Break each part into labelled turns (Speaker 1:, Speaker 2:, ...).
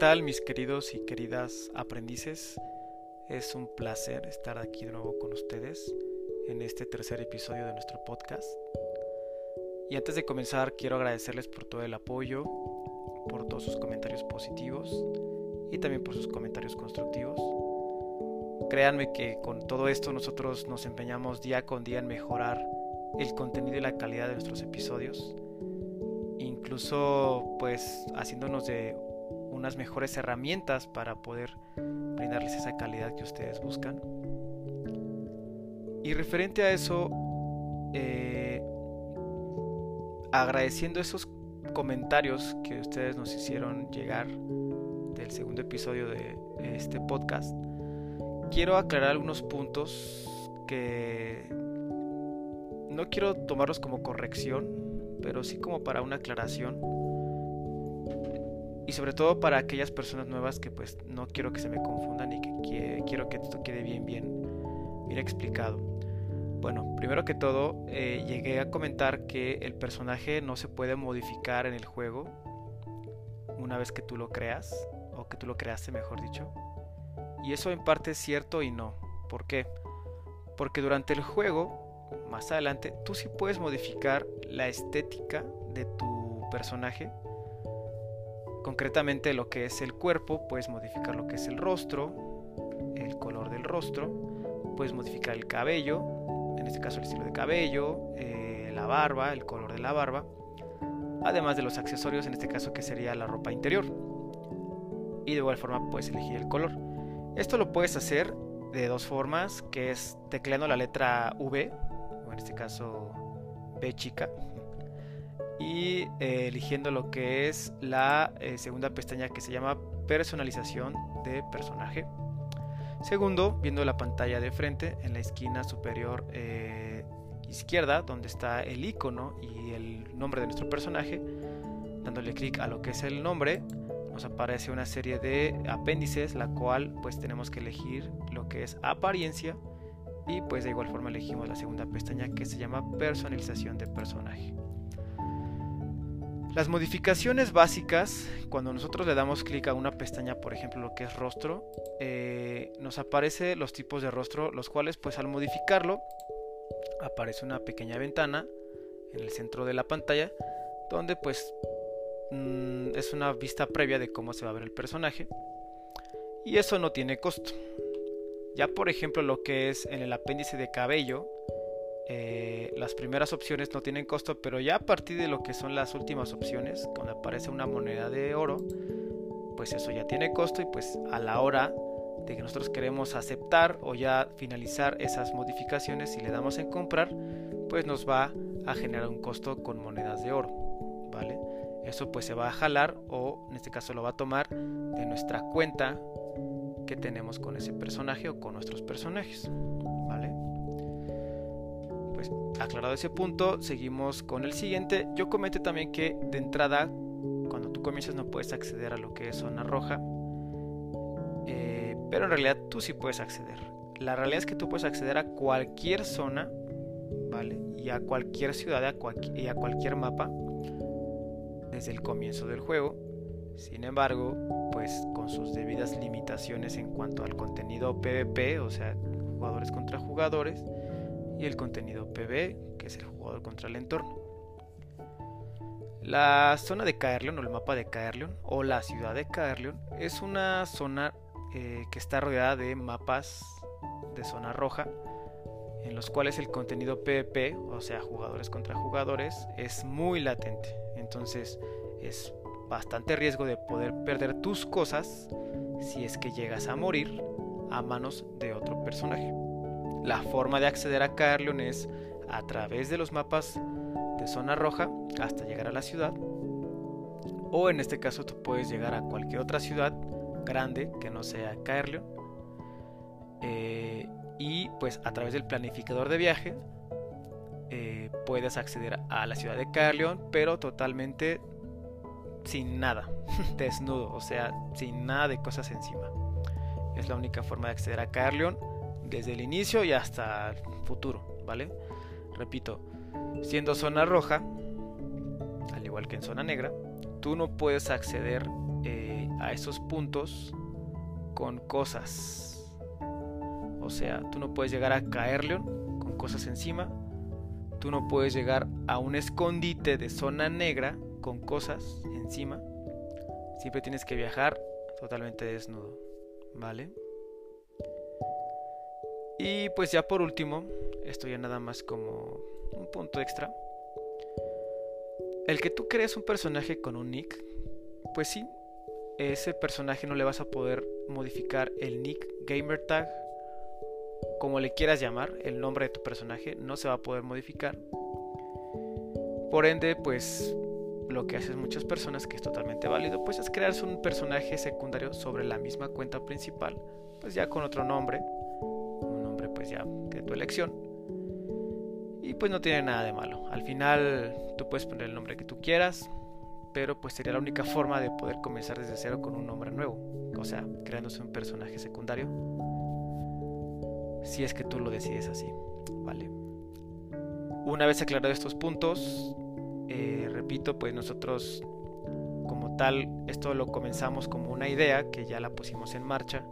Speaker 1: tal mis queridos y queridas aprendices? Es un placer estar aquí de nuevo con ustedes en este tercer episodio de nuestro podcast. Y antes de comenzar quiero agradecerles por todo el apoyo, por todos sus comentarios positivos y también por sus comentarios constructivos. Créanme que con todo esto nosotros nos empeñamos día con día en mejorar el contenido y la calidad de nuestros episodios incluso pues haciéndonos de unas mejores herramientas para poder brindarles esa calidad que ustedes buscan. Y referente a eso, eh, agradeciendo esos comentarios que ustedes nos hicieron llegar del segundo episodio de este podcast, quiero aclarar algunos puntos que no quiero tomarlos como corrección, pero sí como para una aclaración y sobre todo para aquellas personas nuevas que pues no quiero que se me confundan y que, quiero que esto quede bien, bien, bien explicado. Bueno, primero que todo, eh, llegué a comentar que el personaje no se puede modificar en el juego una vez que tú lo creas, o que tú lo creaste, mejor dicho. Y eso en parte es cierto y no. ¿Por qué? Porque durante el juego, más adelante, tú sí puedes modificar la estética de tu personaje Concretamente lo que es el cuerpo, puedes modificar lo que es el rostro, el color del rostro, puedes modificar el cabello, en este caso el estilo de cabello, eh, la barba, el color de la barba, además de los accesorios, en este caso que sería la ropa interior. Y de igual forma puedes elegir el color. Esto lo puedes hacer de dos formas, que es tecleando la letra V, o en este caso B chica, y eh, eligiendo lo que es la eh, segunda pestaña que se llama personalización de personaje. Segundo, viendo la pantalla de frente en la esquina superior eh, izquierda donde está el icono y el nombre de nuestro personaje, dándole clic a lo que es el nombre, nos aparece una serie de apéndices, la cual pues tenemos que elegir lo que es apariencia y pues de igual forma elegimos la segunda pestaña que se llama personalización de personaje. Las modificaciones básicas, cuando nosotros le damos clic a una pestaña, por ejemplo lo que es rostro, eh, nos aparece los tipos de rostro, los cuales pues al modificarlo aparece una pequeña ventana en el centro de la pantalla, donde pues mm, es una vista previa de cómo se va a ver el personaje. Y eso no tiene costo. Ya por ejemplo lo que es en el apéndice de cabello, eh, las primeras opciones no tienen costo, pero ya a partir de lo que son las últimas opciones, cuando aparece una moneda de oro, pues eso ya tiene costo y pues a la hora de que nosotros queremos aceptar o ya finalizar esas modificaciones y le damos en comprar, pues nos va a generar un costo con monedas de oro, ¿vale? Eso pues se va a jalar o en este caso lo va a tomar de nuestra cuenta que tenemos con ese personaje o con nuestros personajes. Aclarado ese punto, seguimos con el siguiente. Yo comenté también que de entrada, cuando tú comienzas no puedes acceder a lo que es zona roja, eh, pero en realidad tú sí puedes acceder. La realidad es que tú puedes acceder a cualquier zona, ¿vale? Y a cualquier ciudad y a cualquier mapa desde el comienzo del juego. Sin embargo, pues con sus debidas limitaciones en cuanto al contenido PvP, o sea, jugadores contra jugadores, y el contenido PB, que es el jugador contra el entorno. La zona de Caerleon o el mapa de Caerleon o la ciudad de Caerleon es una zona eh, que está rodeada de mapas de zona roja en los cuales el contenido PvP, o sea, jugadores contra jugadores, es muy latente. Entonces es bastante riesgo de poder perder tus cosas si es que llegas a morir a manos de otro personaje. La forma de acceder a Carleon es a través de los mapas de zona roja hasta llegar a la ciudad. O en este caso tú puedes llegar a cualquier otra ciudad grande que no sea Caerleon. Eh, y pues a través del planificador de viaje eh, puedes acceder a la ciudad de Caerleon, pero totalmente sin nada, desnudo, o sea, sin nada de cosas encima. Es la única forma de acceder a Caerleon desde el inicio y hasta el futuro, ¿vale? Repito, siendo zona roja, al igual que en zona negra, tú no puedes acceder eh, a esos puntos con cosas. O sea, tú no puedes llegar a Caerleon con cosas encima. Tú no puedes llegar a un escondite de zona negra con cosas encima. Siempre tienes que viajar totalmente desnudo. ¿Vale? Y pues ya por último, esto ya nada más como un punto extra. El que tú crees un personaje con un nick, pues sí, ese personaje no le vas a poder modificar el nick, gamer tag, como le quieras llamar, el nombre de tu personaje no se va a poder modificar. Por ende, pues lo que hacen muchas personas, que es totalmente válido, pues es crearse un personaje secundario sobre la misma cuenta principal, pues ya con otro nombre, pues ya de tu elección. Y pues no tiene nada de malo. Al final tú puedes poner el nombre que tú quieras, pero pues sería la única forma de poder comenzar desde cero con un nombre nuevo. O sea, creándose un personaje secundario. Si es que tú lo decides así, ¿vale? Una vez aclarados estos puntos, eh, repito, pues nosotros como tal, esto lo comenzamos como una idea que ya la pusimos en marcha,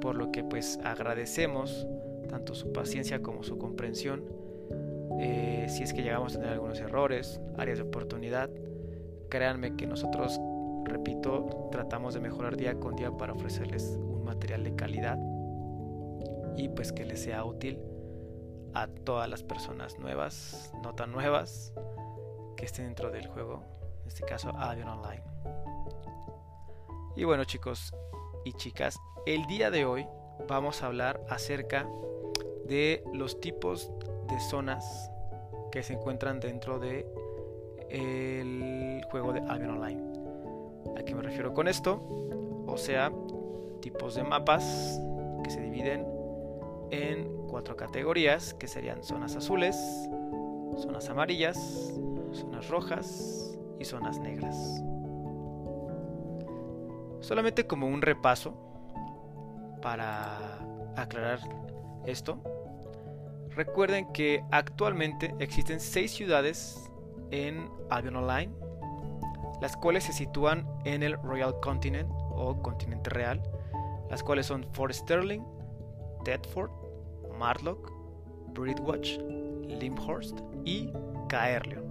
Speaker 1: por lo que pues agradecemos tanto su paciencia como su comprensión. Eh, si es que llegamos a tener algunos errores, áreas de oportunidad, créanme que nosotros, repito, tratamos de mejorar día con día para ofrecerles un material de calidad y pues que les sea útil a todas las personas nuevas, no tan nuevas, que estén dentro del juego, en este caso Albion Online. Y bueno chicos y chicas, el día de hoy vamos a hablar acerca de los tipos de zonas que se encuentran dentro de el juego de Albion Online. ¿A qué me refiero con esto? O sea, tipos de mapas que se dividen en cuatro categorías, que serían zonas azules, zonas amarillas, zonas rojas y zonas negras. Solamente como un repaso para aclarar esto, Recuerden que actualmente existen 6 ciudades en Albion Online, las cuales se sitúan en el Royal Continent o continente real, las cuales son Fort Sterling, Thetford, Marlock, Bridwatch, Limhurst y Caerleon.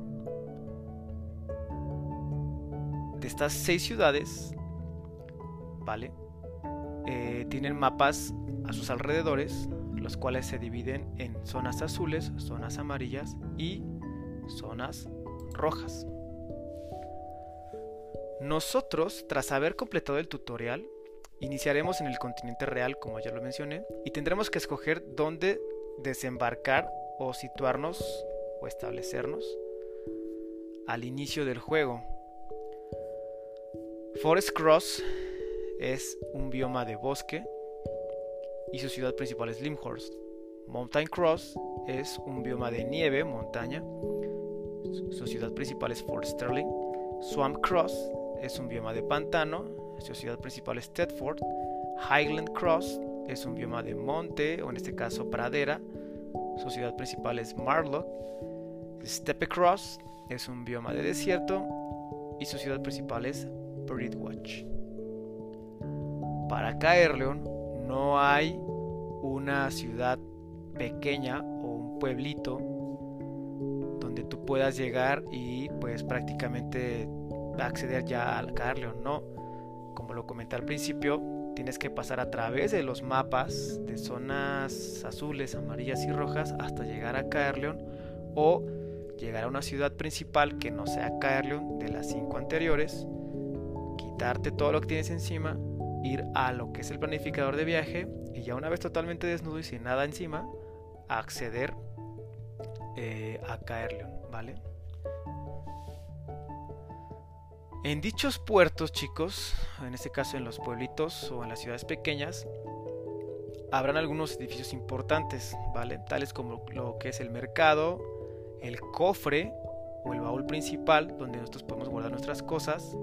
Speaker 1: De estas 6 ciudades, ¿vale? Eh, tienen mapas a sus alrededores los cuales se dividen en zonas azules, zonas amarillas y zonas rojas. Nosotros, tras haber completado el tutorial, iniciaremos en el continente real, como ya lo mencioné, y tendremos que escoger dónde desembarcar o situarnos o establecernos al inicio del juego. Forest Cross es un bioma de bosque y su ciudad principal es Limhurst. Mountain Cross es un bioma de nieve, montaña. Su ciudad principal es Fort Sterling. Swamp Cross es un bioma de pantano. Su ciudad principal es Tedford. Highland Cross es un bioma de monte, o en este caso pradera. Su ciudad principal es Marlock. Steppe Cross es un bioma de desierto. Y su ciudad principal es Bridwatch. Para Caerleon no hay una ciudad pequeña o un pueblito donde tú puedas llegar y pues prácticamente acceder ya al Carleon, no. Como lo comenté al principio, tienes que pasar a través de los mapas de zonas azules, amarillas y rojas hasta llegar a Caerleon o llegar a una ciudad principal que no sea Caerleon de las cinco anteriores, quitarte todo lo que tienes encima ir a lo que es el planificador de viaje y ya una vez totalmente desnudo y sin nada encima, acceder eh, a Caerleon, ¿vale? En dichos puertos, chicos, en este caso en los pueblitos o en las ciudades pequeñas, habrán algunos edificios importantes, ¿vale? Tales como lo que es el mercado, el cofre o el baúl principal donde nosotros podemos guardar nuestras cosas.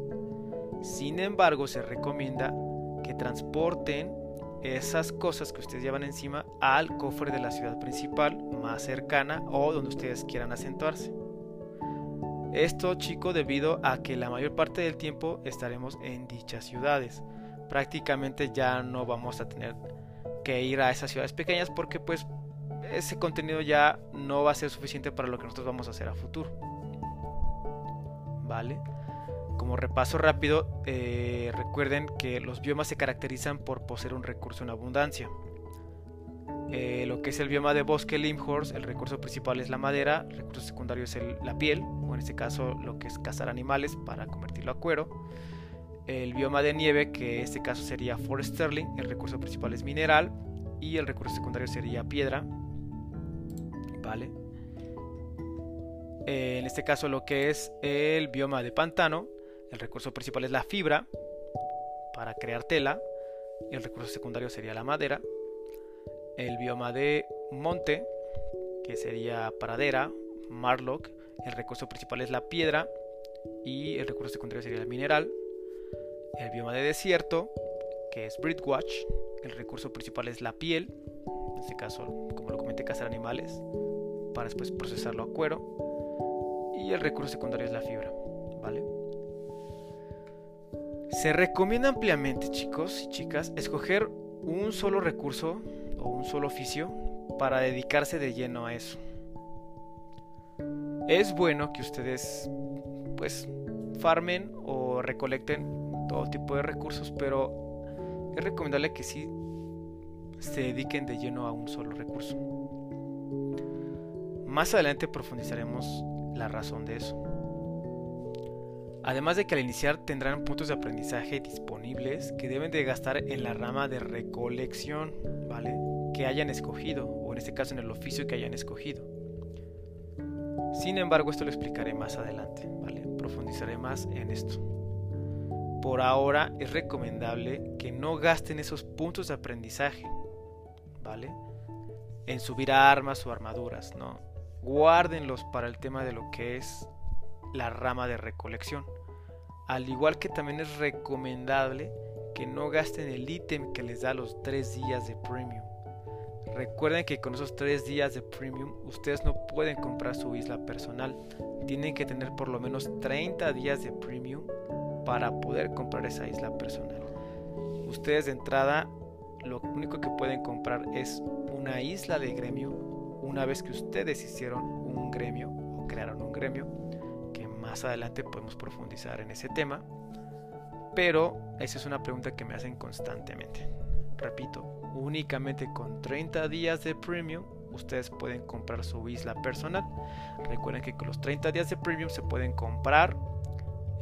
Speaker 1: Sin embargo, se recomienda que transporten esas cosas que ustedes llevan encima al cofre de la ciudad principal más cercana o donde ustedes quieran acentuarse. Esto, chico, debido a que la mayor parte del tiempo estaremos en dichas ciudades. Prácticamente ya no vamos a tener que ir a esas ciudades pequeñas porque pues ese contenido ya no va a ser suficiente para lo que nosotros vamos a hacer a futuro. ¿Vale? Como repaso rápido, eh, recuerden que los biomas se caracterizan por poseer un recurso en abundancia. Eh, lo que es el bioma de bosque Limhorst, el recurso principal es la madera, el recurso secundario es la piel, o en este caso lo que es cazar animales para convertirlo a cuero. El bioma de nieve, que en este caso sería Forest Sterling, el recurso principal es mineral y el recurso secundario sería piedra. Vale. Eh, en este caso lo que es el bioma de pantano, el recurso principal es la fibra para crear tela el recurso secundario sería la madera el bioma de monte, que sería pradera, marlock, el recurso principal es la piedra y el recurso secundario sería el mineral. El bioma de desierto, que es Britwatch, el recurso principal es la piel, en este caso, como lo comenté, cazar animales para después procesarlo a cuero. Y el recurso secundario es la fibra, ¿vale? Se recomienda ampliamente, chicos y chicas, escoger un solo recurso un solo oficio para dedicarse de lleno a eso. Es bueno que ustedes pues farmen o recolecten todo tipo de recursos, pero es recomendable que sí se dediquen de lleno a un solo recurso. Más adelante profundizaremos la razón de eso. Además de que al iniciar tendrán puntos de aprendizaje disponibles que deben de gastar en la rama de recolección, ¿vale? que hayan escogido, o en este caso en el oficio que hayan escogido. Sin embargo, esto lo explicaré más adelante, ¿vale? Profundizaré más en esto. Por ahora es recomendable que no gasten esos puntos de aprendizaje, ¿vale? En subir armas o armaduras, ¿no? Guárdenlos para el tema de lo que es la rama de recolección. Al igual que también es recomendable que no gasten el ítem que les da los 3 días de premium. Recuerden que con esos 3 días de premium ustedes no pueden comprar su isla personal. Tienen que tener por lo menos 30 días de premium para poder comprar esa isla personal. Ustedes de entrada lo único que pueden comprar es una isla de gremio una vez que ustedes hicieron un gremio o crearon un gremio, más adelante podemos profundizar en ese tema. Pero esa es una pregunta que me hacen constantemente. Repito, únicamente con 30 días de premium ustedes pueden comprar su isla personal. Recuerden que con los 30 días de premium se pueden comprar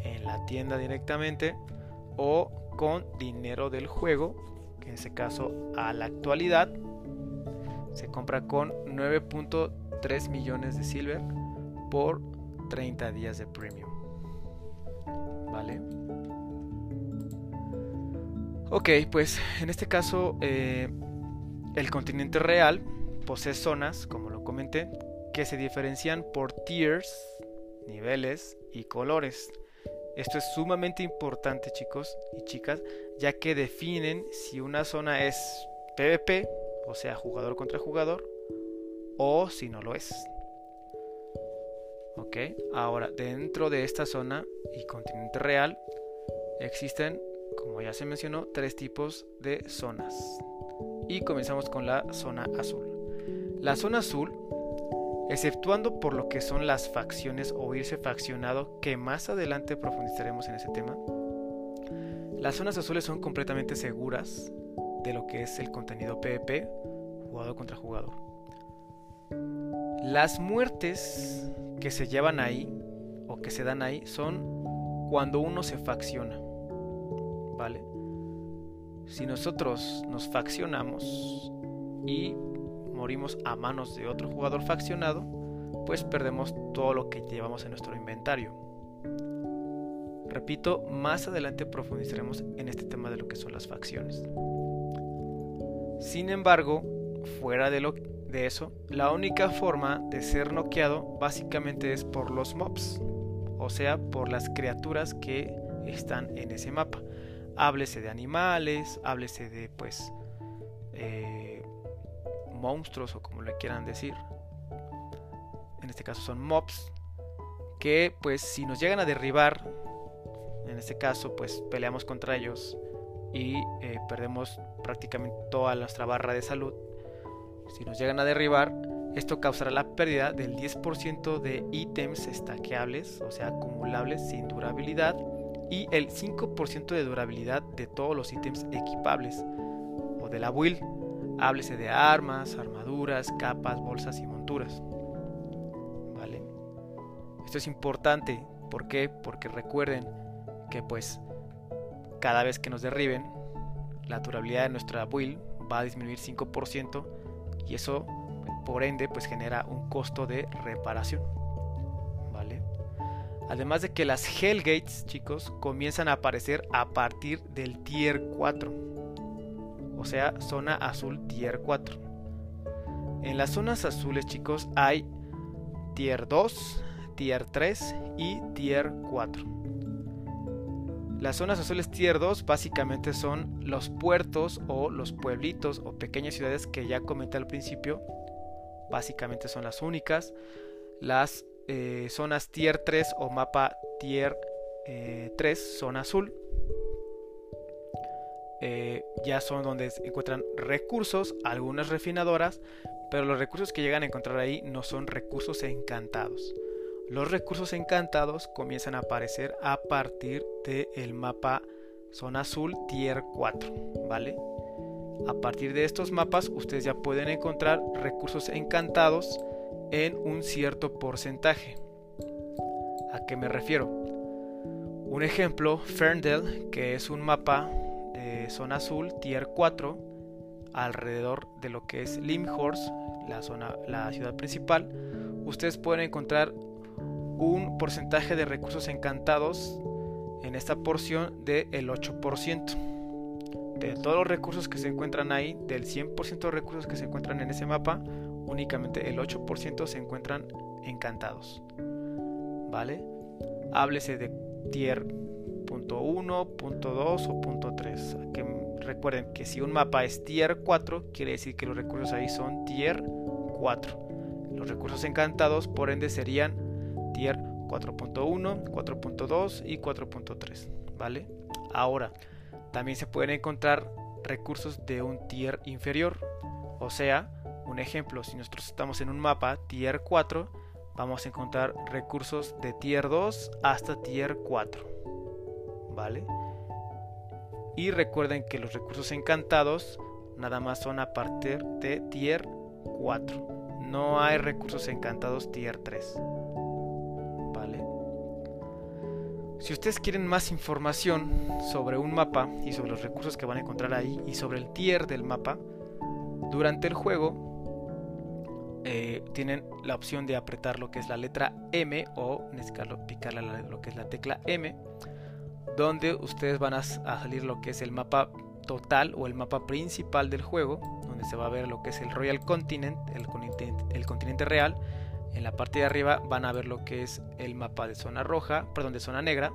Speaker 1: en la tienda directamente o con dinero del juego, que en ese caso a la actualidad se compra con 9.3 millones de silver por 30 días de premium. ¿Vale? Ok, pues en este caso eh, el continente real posee zonas, como lo comenté, que se diferencian por tiers, niveles y colores. Esto es sumamente importante chicos y chicas, ya que definen si una zona es PvP, o sea, jugador contra jugador, o si no lo es. Ok, ahora dentro de esta zona y continente real existen como ya se mencionó, tres tipos de zonas. Y comenzamos con la zona azul. La zona azul, exceptuando por lo que son las facciones o irse faccionado, que más adelante profundizaremos en ese tema, las zonas azules son completamente seguras de lo que es el contenido PvP, jugador contra jugador. Las muertes que se llevan ahí o que se dan ahí son cuando uno se facciona. ¿vale? Si nosotros nos faccionamos y morimos a manos de otro jugador faccionado, pues perdemos todo lo que llevamos en nuestro inventario. Repito, más adelante profundizaremos en este tema de lo que son las facciones. Sin embargo, fuera de, lo, de eso, la única forma de ser noqueado básicamente es por los mobs, o sea, por las criaturas que están en ese mapa háblese de animales, háblese de pues eh, monstruos o como le quieran decir. En este caso son mobs que pues si nos llegan a derribar, en este caso pues peleamos contra ellos y eh, perdemos prácticamente toda nuestra barra de salud, si nos llegan a derribar, esto causará la pérdida del 10% de ítems estaqueables, o sea, acumulables sin durabilidad, y el 5% de durabilidad de todos los ítems equipables, o de la build, háblese de armas, armaduras, capas, bolsas y monturas. ¿Vale? Esto es importante, ¿por qué? Porque recuerden que pues cada vez que nos derriben, la durabilidad de nuestra build va a disminuir 5% y eso por ende pues genera un costo de reparación. ¿Vale? Además de que las Hellgates, chicos, comienzan a aparecer a partir del tier 4. O sea, zona azul tier 4. En las zonas azules, chicos, hay tier 2, tier 3 y tier 4. Las zonas azules tier 2 básicamente son los puertos o los pueblitos o pequeñas ciudades que ya comenté al principio. Básicamente son las únicas. Las eh, zonas tier 3 o mapa tier 3 eh, son azul. Eh, ya son donde se encuentran recursos, algunas refinadoras, pero los recursos que llegan a encontrar ahí no son recursos encantados. Los recursos encantados comienzan a aparecer a partir del mapa zona azul tier 4, ¿vale? A partir de estos mapas ustedes ya pueden encontrar recursos encantados en un cierto porcentaje. ¿A qué me refiero? Un ejemplo, Ferndale, que es un mapa de zona azul tier 4 alrededor de lo que es Limhorst, la zona la ciudad principal, ustedes pueden encontrar un porcentaje de recursos encantados en esta porción del 8%. De todos los recursos que se encuentran ahí, del 100% de recursos que se encuentran en ese mapa, únicamente el 8% se encuentran encantados. ¿Vale? Háblese de tier punto .1, punto .2 o punto .3. Que recuerden que si un mapa es tier 4, quiere decir que los recursos ahí son tier 4. Los recursos encantados, por ende, serían tier 4.1, 4.2 y 4.3, ¿vale? Ahora, también se pueden encontrar recursos de un tier inferior, o sea, un ejemplo, si nosotros estamos en un mapa tier 4, vamos a encontrar recursos de tier 2 hasta tier 4, ¿vale? Y recuerden que los recursos encantados nada más son a partir de tier 4. No hay recursos encantados tier 3. Si ustedes quieren más información sobre un mapa y sobre los recursos que van a encontrar ahí y sobre el tier del mapa, durante el juego eh, tienen la opción de apretar lo que es la letra M o picarle lo que es la tecla M, donde ustedes van a, salir lo que es el mapa total o el mapa principal del juego, donde se va a ver lo que es el Royal Continent, el continente real, en la parte de arriba van a ver lo que es el mapa de zona roja, perdón, de zona negra.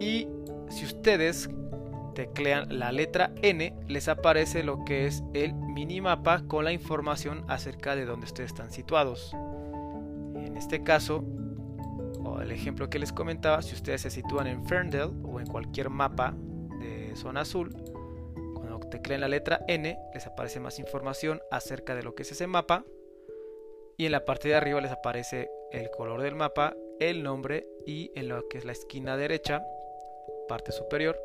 Speaker 1: Y si ustedes teclean la letra N, les aparece lo que es el minimapa con la información acerca de dónde ustedes están situados. En este caso, o el ejemplo que les comentaba, si ustedes se sitúan en Ferndale o en cualquier mapa de zona azul, cuando tecleen la letra N, les aparece más información acerca de lo que es ese mapa y en la parte de arriba les aparece el color del mapa, el nombre y en lo que es la esquina derecha, parte superior,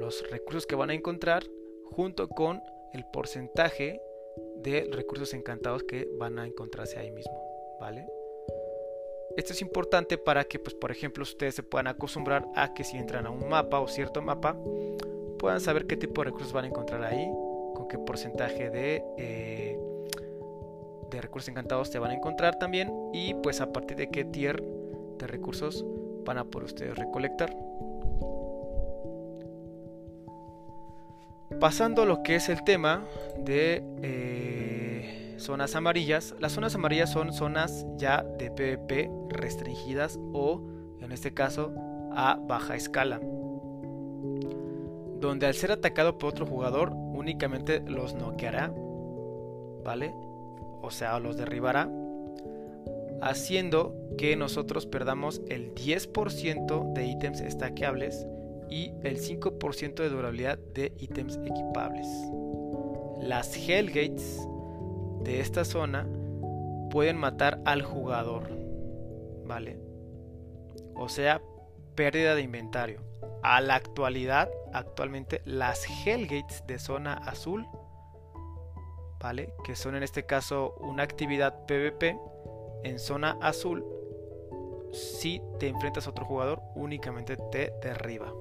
Speaker 1: los recursos que van a encontrar junto con el porcentaje de recursos encantados que van a encontrarse ahí mismo, ¿vale? Esto es importante para que, pues, por ejemplo, ustedes se puedan acostumbrar a que si entran a un mapa o cierto mapa, puedan saber qué tipo de recursos van a encontrar ahí, con qué porcentaje de eh, de recursos encantados te van a encontrar también y pues a partir de qué tier de recursos van a por ustedes recolectar. Pasando a lo que es el tema de eh, zonas amarillas, las zonas amarillas son zonas ya de PvP restringidas o en este caso a baja escala donde al ser atacado por otro jugador únicamente los noqueará, ¿vale? O sea, los derribará. haciendo que nosotros perdamos el 10% de ítems estaqueables y el 5% de durabilidad de ítems equipables. Las Hellgates de esta zona pueden matar al jugador, ¿vale? O sea, pérdida de inventario. A la actualidad, actualmente las Hellgates de zona azul, ¿vale? Que son en este caso una actividad PvP en zona azul. Si te enfrentas a otro jugador, únicamente te derriba.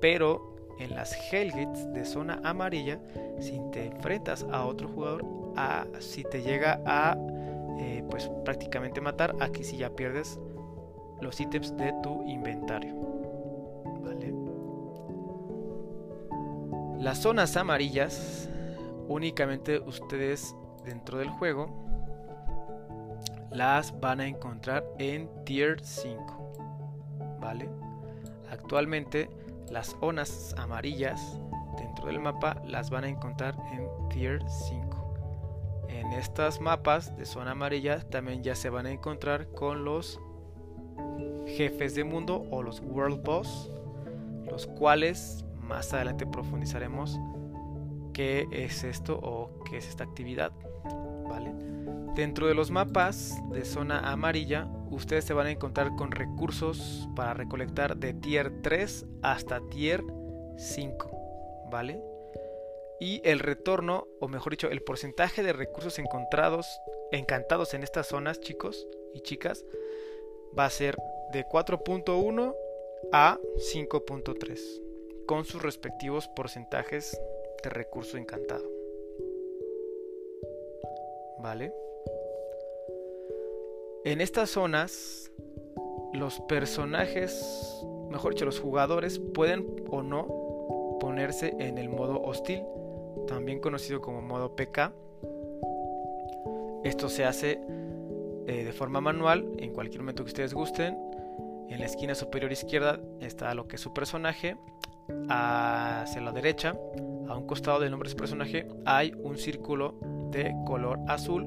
Speaker 1: Pero en las Hellgates de zona amarilla, si te enfrentas a otro jugador, a, si te llega a eh, pues prácticamente matar, aquí si ya pierdes los ítems de tu inventario. ¿Vale? Las zonas amarillas, únicamente ustedes dentro del juego las van a encontrar en tier 5. ¿Vale? Actualmente las zonas amarillas dentro del mapa las van a encontrar en Tier 5. En estas mapas de zona amarilla también ya se van a encontrar con los jefes de mundo o los World Boss, los cuales más adelante profundizaremos qué es esto o qué es esta actividad. ¿vale? Dentro de los mapas de zona amarilla ustedes se van a encontrar con recursos para recolectar de tier 3 hasta tier 5, ¿vale? Y el retorno, o mejor dicho, el porcentaje de recursos encontrados, encantados en estas zonas, chicos y chicas, va a ser de 4.1 a 5.3, con sus respectivos porcentajes de recurso encantado. ¿Vale? En estas zonas, los personajes, mejor dicho, los jugadores pueden o no ponerse en el modo hostil, también conocido como modo PK. Esto se hace eh, de forma manual en cualquier momento que ustedes gusten. En la esquina superior izquierda está lo que es su personaje. Hacia la derecha, a un costado del nombre de personaje, hay un círculo de color azul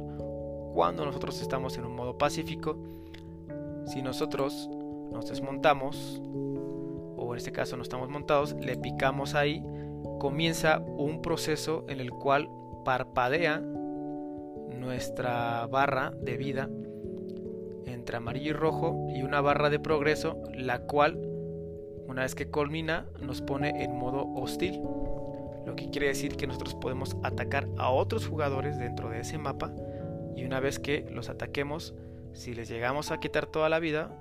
Speaker 1: cuando nosotros estamos en un modo pacífico, si nosotros nos desmontamos, o en este caso no estamos montados, le picamos ahí, comienza un proceso en el cual parpadea nuestra barra de vida entre amarillo y rojo y una barra de progreso, la cual una vez que culmina nos pone en modo hostil. Lo que quiere decir que nosotros podemos atacar a otros jugadores dentro de ese mapa y una vez que los ataquemos, si les llegamos a quitar toda la vida,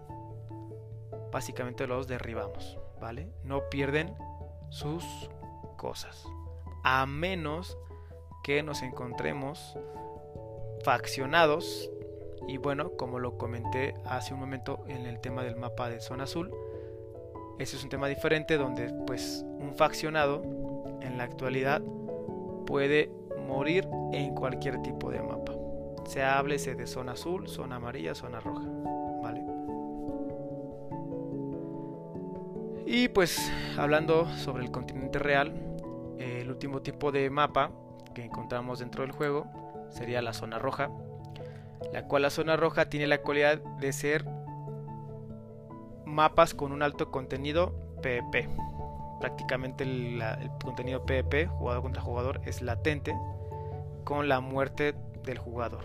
Speaker 1: básicamente los derribamos, ¿vale? No pierden sus cosas. A menos que nos encontremos faccionados. Y bueno, como lo comenté hace un momento en el tema del mapa de zona azul, ese es un tema diferente donde pues un faccionado en la actualidad puede morir en cualquier tipo de mapa se háblese de zona azul, zona amarilla, zona roja. ¿Vale? Y pues hablando sobre el continente real, el último tipo de mapa que encontramos dentro del juego sería la zona roja, la cual la zona roja tiene la cualidad de ser mapas con un alto contenido PvP. Prácticamente el, contenido PvP, jugador contra jugador, es latente con la muerte del jugador.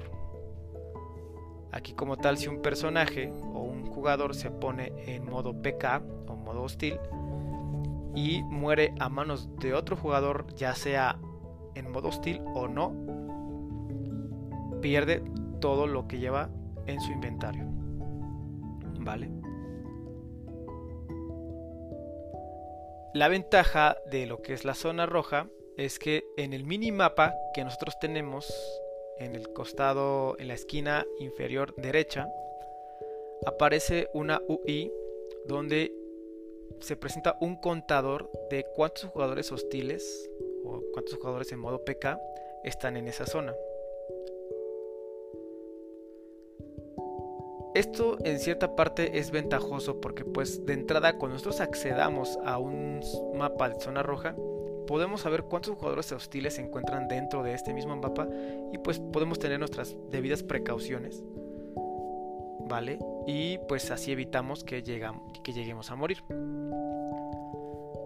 Speaker 1: Aquí como tal, si un personaje o un jugador se pone en modo PK o modo hostil y muere a manos de otro jugador, ya sea en modo hostil o no, pierde todo lo que lleva en su inventario. ¿Vale? La ventaja de lo que es la zona roja es que en el minimapa que nosotros tenemos en el costado, en la esquina inferior derecha, aparece una UI donde se presenta un contador de cuántos jugadores hostiles o cuántos jugadores en modo PK están en esa zona. Esto en cierta parte es ventajoso porque pues de entrada cuando nosotros accedamos a un mapa de zona roja podemos saber cuántos jugadores hostiles se encuentran dentro de este mismo mapa y pues podemos tener nuestras debidas precauciones ¿vale? Y pues así evitamos que, que lleguemos a morir.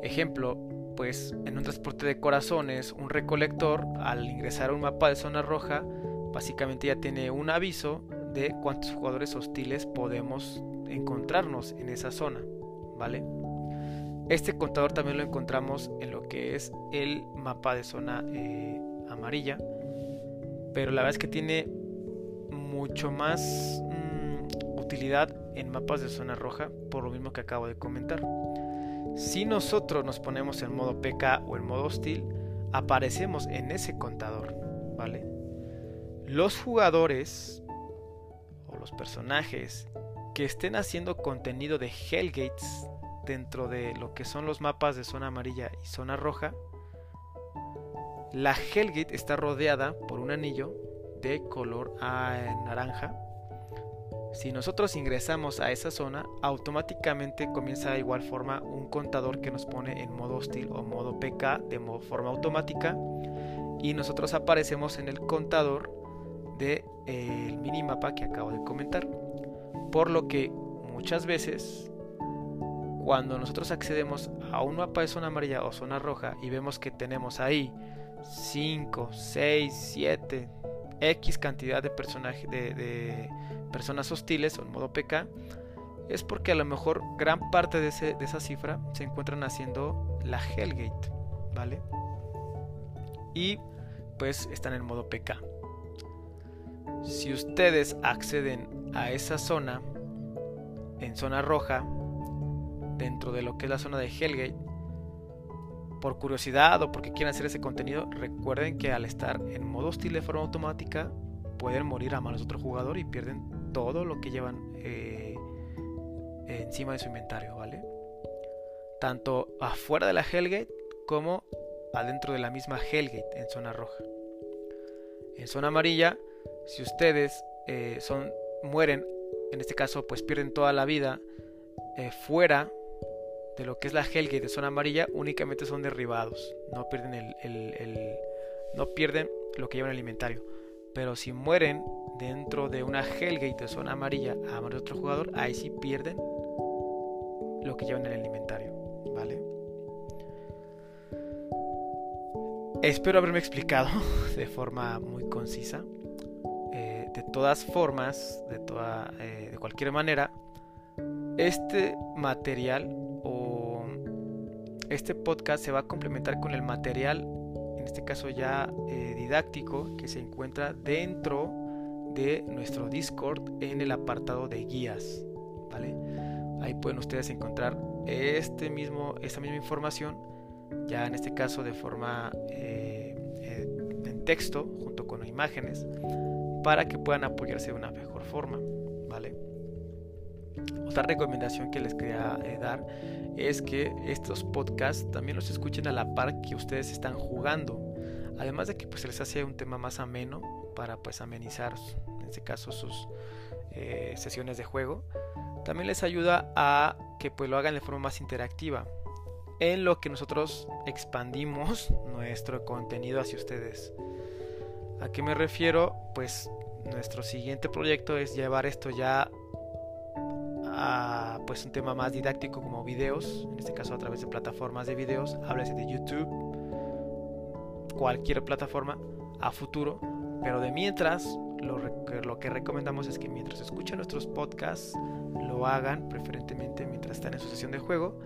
Speaker 1: Ejemplo, pues en un transporte de corazones, un recolector al ingresar a un mapa de zona roja, básicamente ya tiene un aviso de cuántos jugadores hostiles podemos encontrarnos en esa zona, ¿vale? Este contador también lo encontramos en lo que es el mapa de zona eh, amarilla, pero la verdad es que tiene mucho más mm, utilidad en mapas de zona roja, por lo mismo que acabo de comentar. Si nosotros nos ponemos en modo PK o en modo hostil, aparecemos en ese contador, ¿vale? Los jugadores o los personajes que estén haciendo contenido de Hellgates dentro de lo que son los mapas de zona amarilla y zona roja, la Hellgate está rodeada por un anillo de color naranja. Si nosotros ingresamos a esa zona, automáticamente comienza de igual forma un contador que nos pone en modo hostil o modo PK de forma automática y nosotros aparecemos en el contador del de, minimapa que acabo de comentar. Por lo que muchas veces cuando nosotros accedemos a un mapa de zona amarilla o zona roja y vemos que tenemos ahí 5, 6, 7, X cantidad de, personajes de, personas hostiles o en modo PK, es porque a lo mejor gran parte de, de esa cifra se encuentran haciendo la Hellgate, ¿vale? Y pues están en modo PK. Si ustedes acceden a esa zona, en zona roja, dentro de lo que es la zona de Hellgate, por curiosidad o porque quieren hacer ese contenido, recuerden que al estar en modo hostil de forma automática, pueden morir a manos de otro jugador y pierden todo lo que llevan eh, encima de su inventario, ¿vale? Tanto afuera de la Hellgate como adentro de la misma Hellgate en zona roja. En zona amarilla, si ustedes eh, son mueren, en este caso pues pierden toda la vida eh, fuera de lo que es la Hellgate de zona amarilla únicamente son derribados. No pierden el, no pierden lo que llevan el inventario. Pero si mueren dentro de una Hellgate de zona amarilla a manos de otro jugador, ahí sí pierden lo que llevan en el inventario. ¿Vale? Espero haberme explicado de forma muy concisa. De todas formas, de, toda, eh, de cualquier manera, este material o este podcast se va a complementar con el material, en este caso ya eh, didáctico, que se encuentra dentro de nuestro Discord en el apartado de guías. ¿vale? Ahí pueden ustedes encontrar este mismo, esta misma información, ya en este caso de forma eh, en texto, junto con imágenes, para que puedan apoyarse de una mejor forma. ¿vale? Otra recomendación que les quería eh, dar es que estos podcasts también los escuchen a la par que ustedes están jugando. Además de que pues, se les hace un tema más ameno para pues amenizar, en este caso, sus eh, sesiones de juego. También les ayuda a que pues lo hagan de forma más interactiva. En lo que nosotros expandimos nuestro contenido hacia ustedes. ¿A qué me refiero? Pues nuestro siguiente proyecto es llevar esto ya pues un tema más didáctico como videos, en este caso a través de plataformas de videos, háblese de YouTube, cualquier plataforma a futuro, pero de mientras lo, lo que recomendamos es que mientras escuchen nuestros podcasts lo hagan preferentemente mientras están en su sesión de juego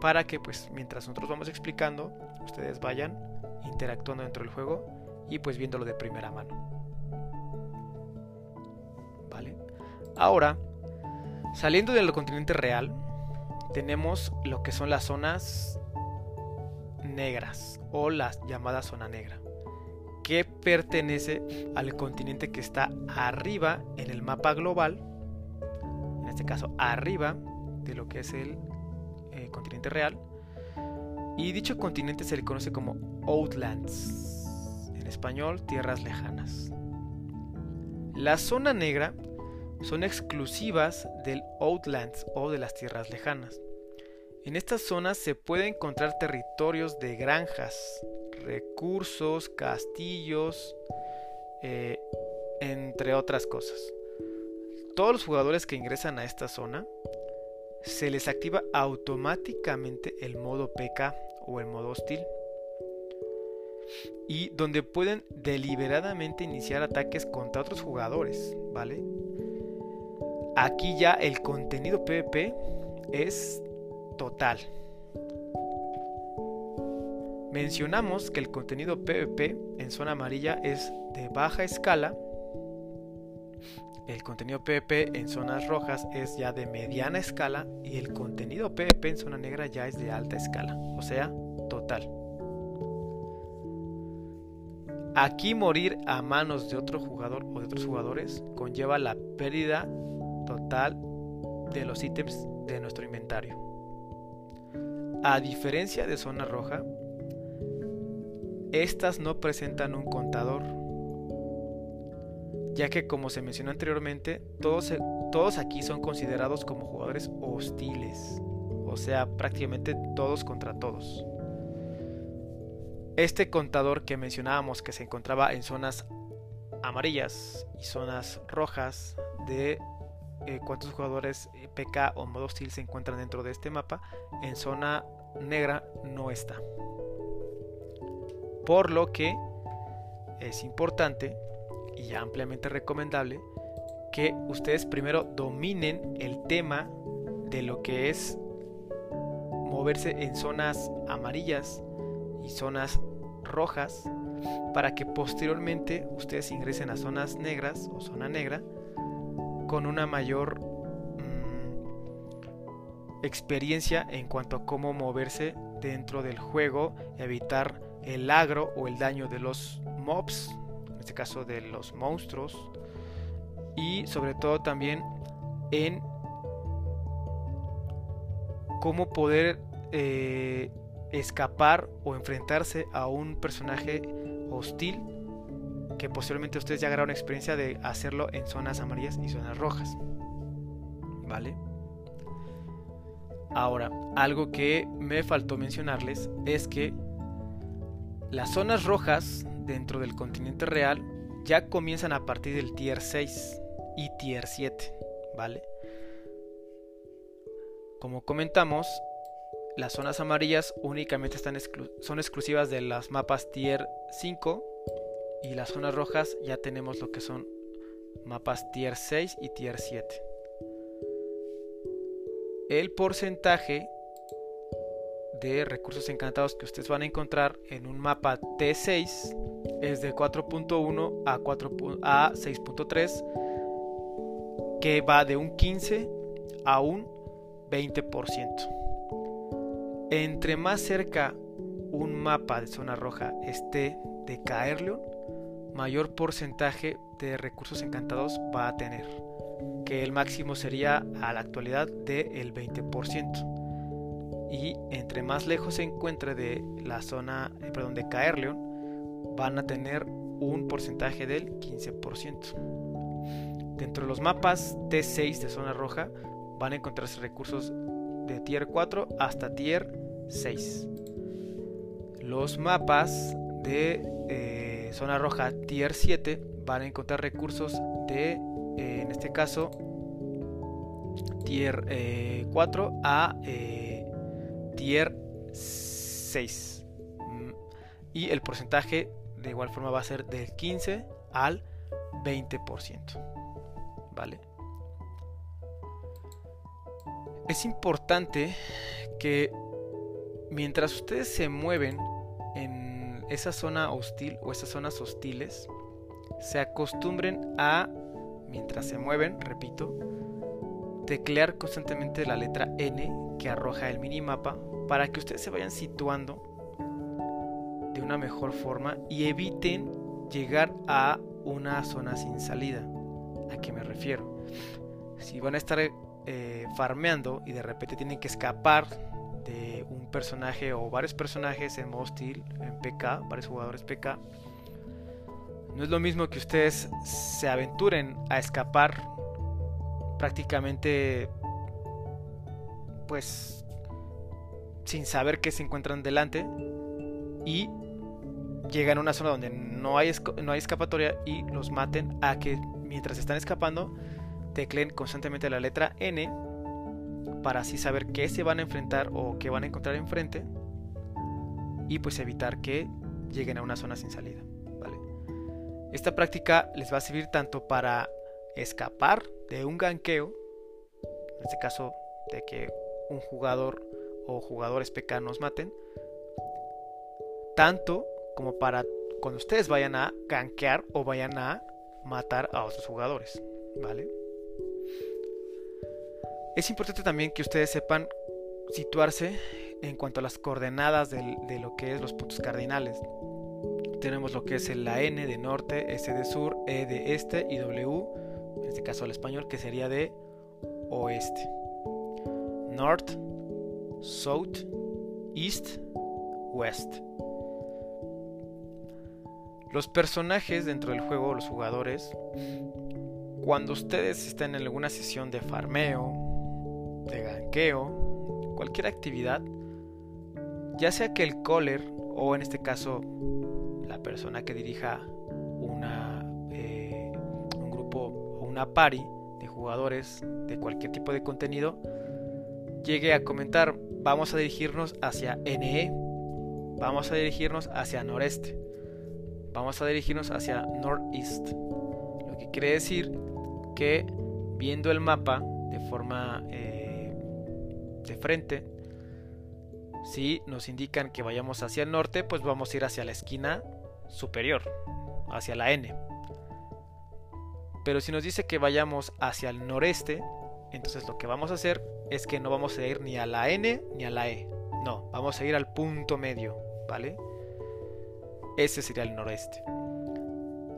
Speaker 1: para que pues mientras nosotros vamos explicando ustedes vayan interactuando dentro del juego y pues viéndolo de primera mano. ¿Vale? Ahora Saliendo del continente real, tenemos lo que son las zonas negras o la llamada zona negra, que pertenece al continente que está arriba en el mapa global, en este caso arriba de lo que es el eh, continente real, y dicho continente se le conoce como Outlands, español tierras lejanas. La zona negra son exclusivas del Outlands o de las tierras lejanas. En estas zonas se pueden encontrar territorios de granjas, recursos, castillos, eh, entre otras cosas. todos los jugadores que ingresan a esta zona se les activa automáticamente el modo PK o el modo hostil y donde pueden deliberadamente iniciar ataques contra otros jugadores, ¿vale? Aquí ya el contenido PvP es total. Mencionamos que el contenido PvP en zona amarilla es de baja escala. El contenido PvP en zonas rojas es ya de mediana escala y el contenido PvP en zona negra ya es de alta escala, o sea, total. Aquí morir a manos de otro jugador o de otros jugadores conlleva la pérdida total de los ítems de nuestro inventario. A diferencia de zona roja, estas no presentan un contador, ya que como se mencionó anteriormente, todos, todos aquí son considerados como jugadores hostiles, o sea, prácticamente todos contra todos. Este contador que mencionábamos que se encontraba en zonas amarillas y zonas rojas de eh, cuántos jugadores eh, PK o modo hostil se encuentran dentro de este mapa, en zona negra no está. Por lo que es importante y ampliamente recomendable que ustedes primero dominen el tema de lo que es moverse en zonas amarillas y zonas rojas para que posteriormente ustedes ingresen a zonas negras o zona negra con una mayor mm, experiencia en cuanto a cómo moverse dentro del juego, evitar el agro o el daño de los mobs, en este caso de los monstruos, y sobre todo también en cómo poder eh, escapar o enfrentarse a un personaje hostil que posiblemente ustedes ya agarraron experiencia de hacerlo en zonas amarillas y zonas rojas. ¿Vale? Ahora, algo que me faltó mencionarles es que las zonas rojas dentro del continente real ya comienzan a partir del tier 6 y tier 7, ¿vale? Como comentamos, las zonas amarillas únicamente están son exclusivas de las mapas tier 5 y las zonas rojas ya tenemos lo que son mapas tier 6 y tier 7. El porcentaje de recursos encantados que ustedes van a encontrar en un mapa T6 es de 4.1 a, a 6.3 que va de un 15 a un 20%. Entre más cerca un mapa de zona roja esté de Caerleon, mayor porcentaje de recursos encantados va a tener, que el máximo sería a la actualidad del 20%. Y entre más lejos se encuentre de la zona, eh, perdón, de Caerleon, van a tener un porcentaje del 15%. Dentro de los mapas T6 de zona roja van a encontrarse recursos de tier 4 hasta tier 6. Los mapas de eh, zona roja tier 7 van a encontrar recursos de, eh, en este caso, tier 4 eh, a tier 6. Mm, y el porcentaje de igual forma va a ser del 15 al 20%. ¿Vale? Es importante que mientras ustedes se mueven en esa zona hostil o esas zonas hostiles, se acostumbren a, mientras se mueven, repito, teclear constantemente la letra N que arroja el minimapa para que ustedes se vayan situando de una mejor forma y eviten llegar a una zona sin salida. ¿A qué me refiero? Si van a estar eh, farmeando y de repente tienen que escapar de un personaje o varios personajes en modo hostil, en PK, varios jugadores PK, no es lo mismo que ustedes se aventuren a escapar prácticamente pues sin saber que se encuentran delante y llegan a una zona donde no hay, no hay escapatoria y los maten a que mientras están escapando tecleen constantemente la letra N para así saber qué se van a enfrentar o qué van a encontrar enfrente y pues evitar que lleguen a una zona sin salida. ¿vale? Esta práctica les va a servir tanto para escapar de un ganqueo, en este caso de que un jugador o jugadores PK nos maten, tanto como para cuando ustedes vayan a gankear o vayan a matar a otros jugadores, ¿vale? Es importante también que ustedes sepan situarse en cuanto a las coordenadas de lo que es los puntos cardinales. Tenemos lo que es la N de norte, S de sur, E de este y W, en este caso el español, que sería de oeste. North, South, East, West. Los personajes dentro del juego, los jugadores, cuando ustedes están en alguna sesión de farmeo, de ganqueo, cualquier actividad, ya sea que el caller o en este caso la persona que dirija una, eh, un grupo o una party de jugadores de cualquier tipo de contenido, llegue a comentar, vamos a dirigirnos hacia NE, vamos a dirigirnos hacia noreste vamos a dirigirnos hacia northeast. Lo que quiere decir que viendo el mapa de forma eh, frente, si nos indican que vayamos hacia el norte, pues vamos a ir hacia la esquina superior, hacia la N. Pero si nos dice que vayamos hacia el noreste, entonces lo que vamos a hacer es que no vamos a ir ni a la N ni a la E. No, vamos a ir al punto medio, ¿vale? ese sería el noreste.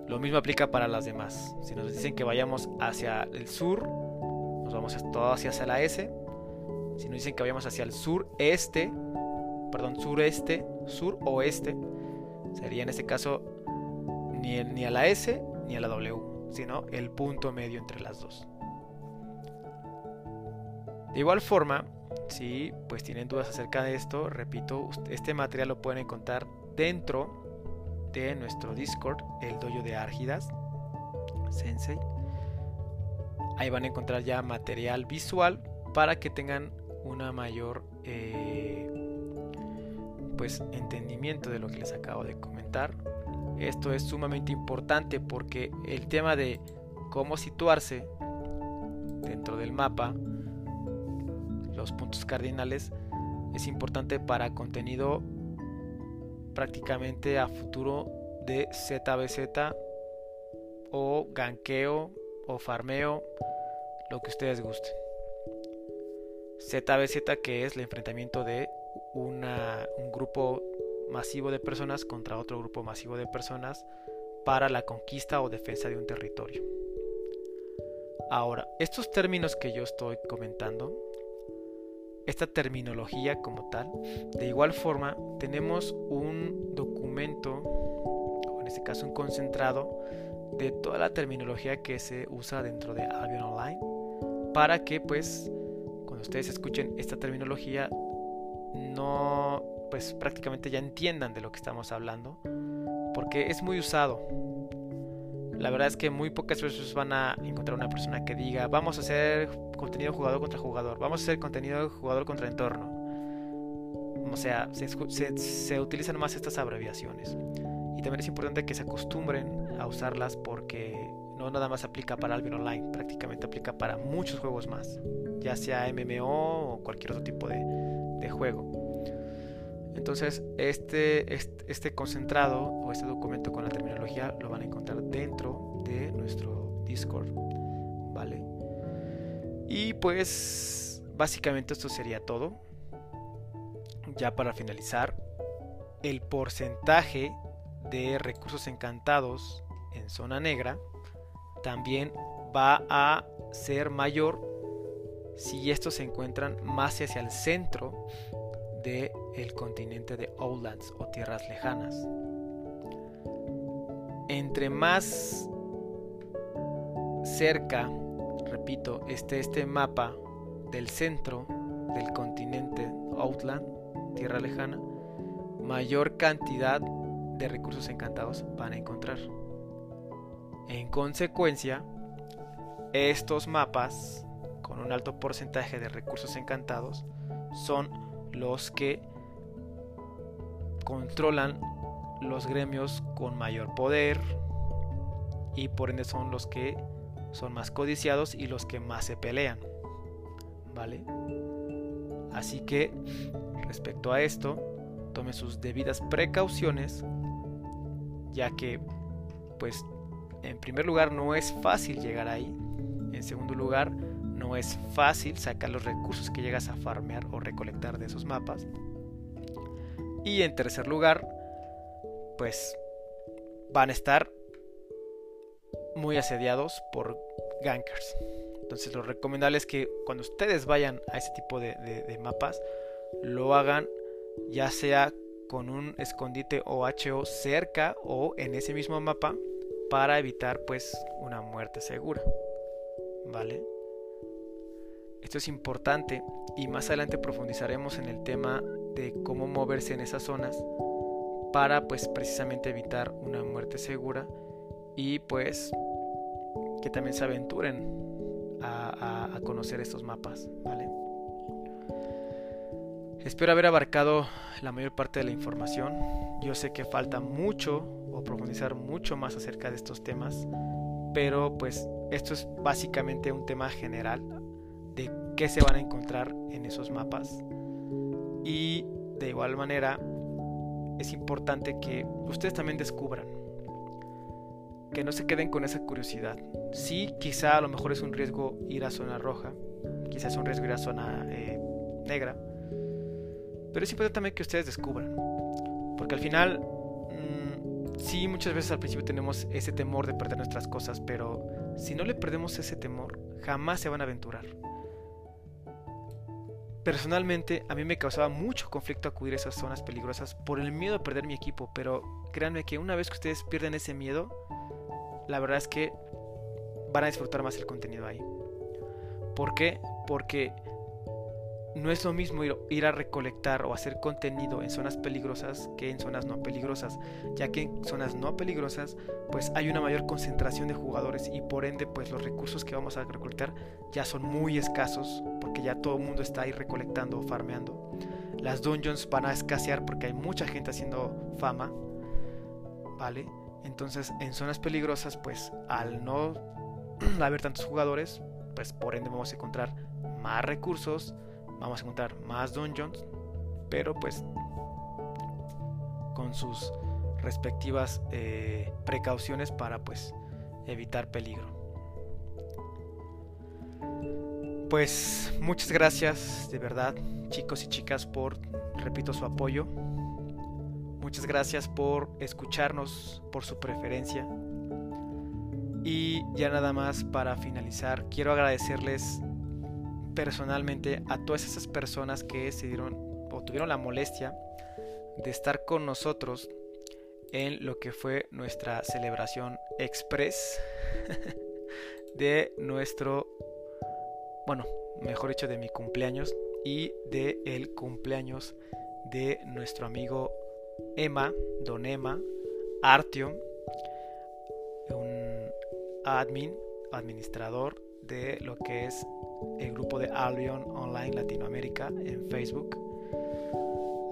Speaker 1: Lo mismo aplica para las demás. Si nos dicen que vayamos hacia el sur, nos vamos todo hacia la S. Si nos dicen que vayamos hacia el sureste, perdón, sureste, suroeste, sería en este caso ni, ni a la S ni a la W, sino el punto medio entre las dos. De igual forma, si pues tienen dudas acerca de esto, repito, este material lo pueden encontrar dentro de nuestro Discord, el dojo de Argidas Sensei. Ahí van a encontrar ya material visual para que tengan una mayor eh, pues entendimiento de lo que les acabo de comentar. Esto es sumamente importante porque el tema de cómo situarse dentro del mapa, los puntos cardinales, es importante para contenido prácticamente a futuro de ZBZ o ganqueo o farmeo, lo que ustedes gusten. ZBZ que es el enfrentamiento de un grupo masivo de personas contra otro grupo masivo de personas para la conquista o defensa de un territorio. Ahora, estos términos que yo estoy comentando esta terminología como tal. De igual forma, tenemos un documento, o en este caso un concentrado, de toda la terminología que se usa dentro de Albion Online, para que pues ustedes escuchen esta terminología, no, pues prácticamente ya entiendan de lo que estamos hablando, porque es muy usado la verdad es que muy pocas veces van a encontrar una persona que diga, vamos a hacer contenido jugador contra jugador, vamos a hacer contenido jugador contra entorno. O sea, se, utilizan más estas abreviaciones. Y también es importante que se acostumbren a usarlas porque no nada más aplica para Albion Online, prácticamente aplica para muchos juegos más, ya sea MMO o cualquier otro tipo de juego. Entonces, este, este, concentrado o este documento con la terminología lo van a encontrar dentro de nuestro Discord. ¿Vale? Y pues, básicamente esto sería todo. Ya para finalizar, el porcentaje de recursos encantados en zona negra también va a ser mayor si estos se encuentran más hacia el centro de el continente de Outlands o tierras lejanas. Entre más cerca, repito, esté este mapa del centro del continente Outland, tierra lejana, mayor cantidad de recursos encantados van a encontrar. En consecuencia, estos mapas con un alto porcentaje de recursos encantados son los que controlan los gremios con mayor poder y por ende son los que son más codiciados y los que más se pelean. ¿Vale? Así que respecto a esto, tome sus debidas precauciones, ya que pues en primer lugar no es fácil llegar ahí. En segundo lugar, no es fácil sacar los recursos que llegas a farmear o recolectar de esos mapas. Y en tercer lugar, pues van a estar muy asediados por gankers. Entonces lo recomendable es que cuando ustedes vayan a ese tipo de, mapas, lo hagan ya sea con un escondite OHO cerca o en ese mismo mapa para evitar pues una muerte segura. ¿Vale? Esto es importante y más adelante profundizaremos en el tema de cómo moverse en esas zonas para pues precisamente evitar una muerte segura y pues que también se aventuren a, conocer estos mapas, ¿vale? Espero haber abarcado la mayor parte de la información. Yo sé que falta mucho o profundizar mucho más acerca de estos temas, pero pues esto es básicamente un tema general de qué se van a encontrar en esos mapas. Y de igual manera es importante que ustedes también descubran, que no se queden con esa curiosidad. Sí, quizá a lo mejor es un riesgo ir a zona roja, quizás es un riesgo ir a zona eh, negra, pero es importante también que ustedes descubran. Porque al final, mm, sí, muchas veces al principio tenemos ese temor de perder nuestras cosas, pero si no le perdemos ese temor, jamás se van a aventurar. Personalmente, a mí me causaba mucho conflicto acudir a esas zonas peligrosas por el miedo a perder mi equipo, pero créanme que una vez que ustedes pierden ese miedo, la verdad es que van a disfrutar más el contenido ahí. ¿Por qué? Porque no es lo mismo ir, a recolectar o hacer contenido en zonas peligrosas que en zonas no peligrosas, ya que en zonas no peligrosas pues hay una mayor concentración de jugadores y por ende pues los recursos que vamos a recolectar ya son muy escasos porque ya todo el mundo está ahí recolectando o farmeando. Las dungeons van a escasear porque hay mucha gente haciendo fama, ¿vale? Entonces en zonas peligrosas pues al no haber tantos jugadores pues por ende vamos a encontrar más recursos, vamos a encontrar más dungeons, pero pues con sus respectivas eh, precauciones para pues evitar peligro. Pues muchas gracias de verdad chicos y chicas por, repito, su apoyo. Muchas gracias por escucharnos, por su preferencia. Y ya nada más para finalizar, quiero agradecerles personalmente a todas esas personas que se dieron o tuvieron la molestia de estar con nosotros en lo que fue nuestra celebración express de nuestro, bueno, mejor dicho, de mi cumpleaños y de el cumpleaños de nuestro amigo Emma, Don Emma, Artio, un admin, administrador de lo que es el grupo de Albion Online Latinoamérica en Facebook.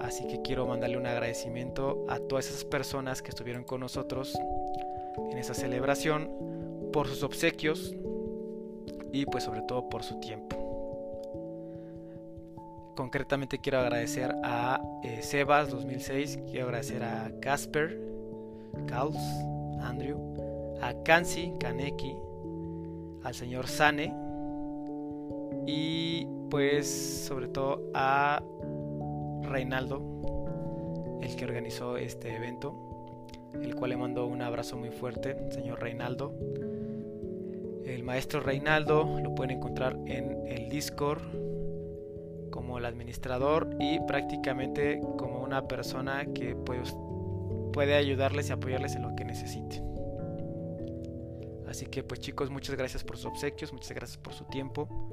Speaker 1: Así que quiero mandarle un agradecimiento a todas esas personas que estuvieron con nosotros en esa celebración por sus obsequios y pues sobre todo por su tiempo. Concretamente quiero agradecer a eh, Sebas 2006, quiero agradecer a Casper, Kaus, Andrew, a Kansi, Kaneki, al señor Sane y pues sobre todo a Reinaldo, el que organizó este evento, el cual le mando un abrazo muy fuerte, señor Reinaldo. El maestro Reinaldo lo pueden encontrar en el Discord como el administrador y prácticamente como una persona que pues, puede ayudarles y apoyarles en lo que necesiten. Así que pues chicos, muchas gracias por sus obsequios, muchas gracias por su tiempo.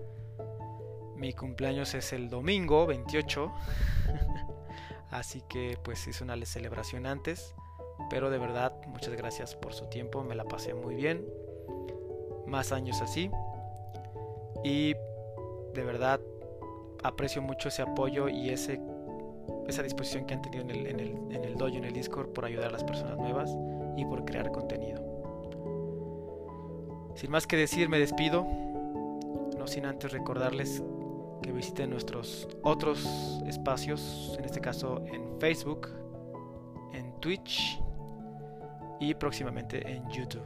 Speaker 1: Mi cumpleaños es el domingo 28. Así que pues hice una celebración antes. Pero de verdad, muchas gracias por su tiempo. Me la pasé muy bien. Más años así. Y de verdad aprecio mucho ese apoyo y ese, esa disposición que han tenido en el, en, el, en el dojo, en el Discord, por ayudar a las personas nuevas y por crear contenido. Sin más que decir, me despido, no sin antes recordarles que visiten nuestros otros espacios, en este caso en Facebook, en Twitch y próximamente en YouTube,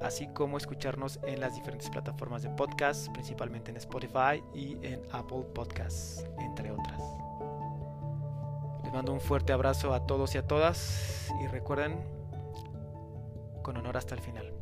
Speaker 1: así como escucharnos en las diferentes plataformas de podcast, principalmente en Spotify y en Apple Podcasts, entre otras. Les mando un fuerte abrazo a todos y a todas y recuerden, con honor hasta el final.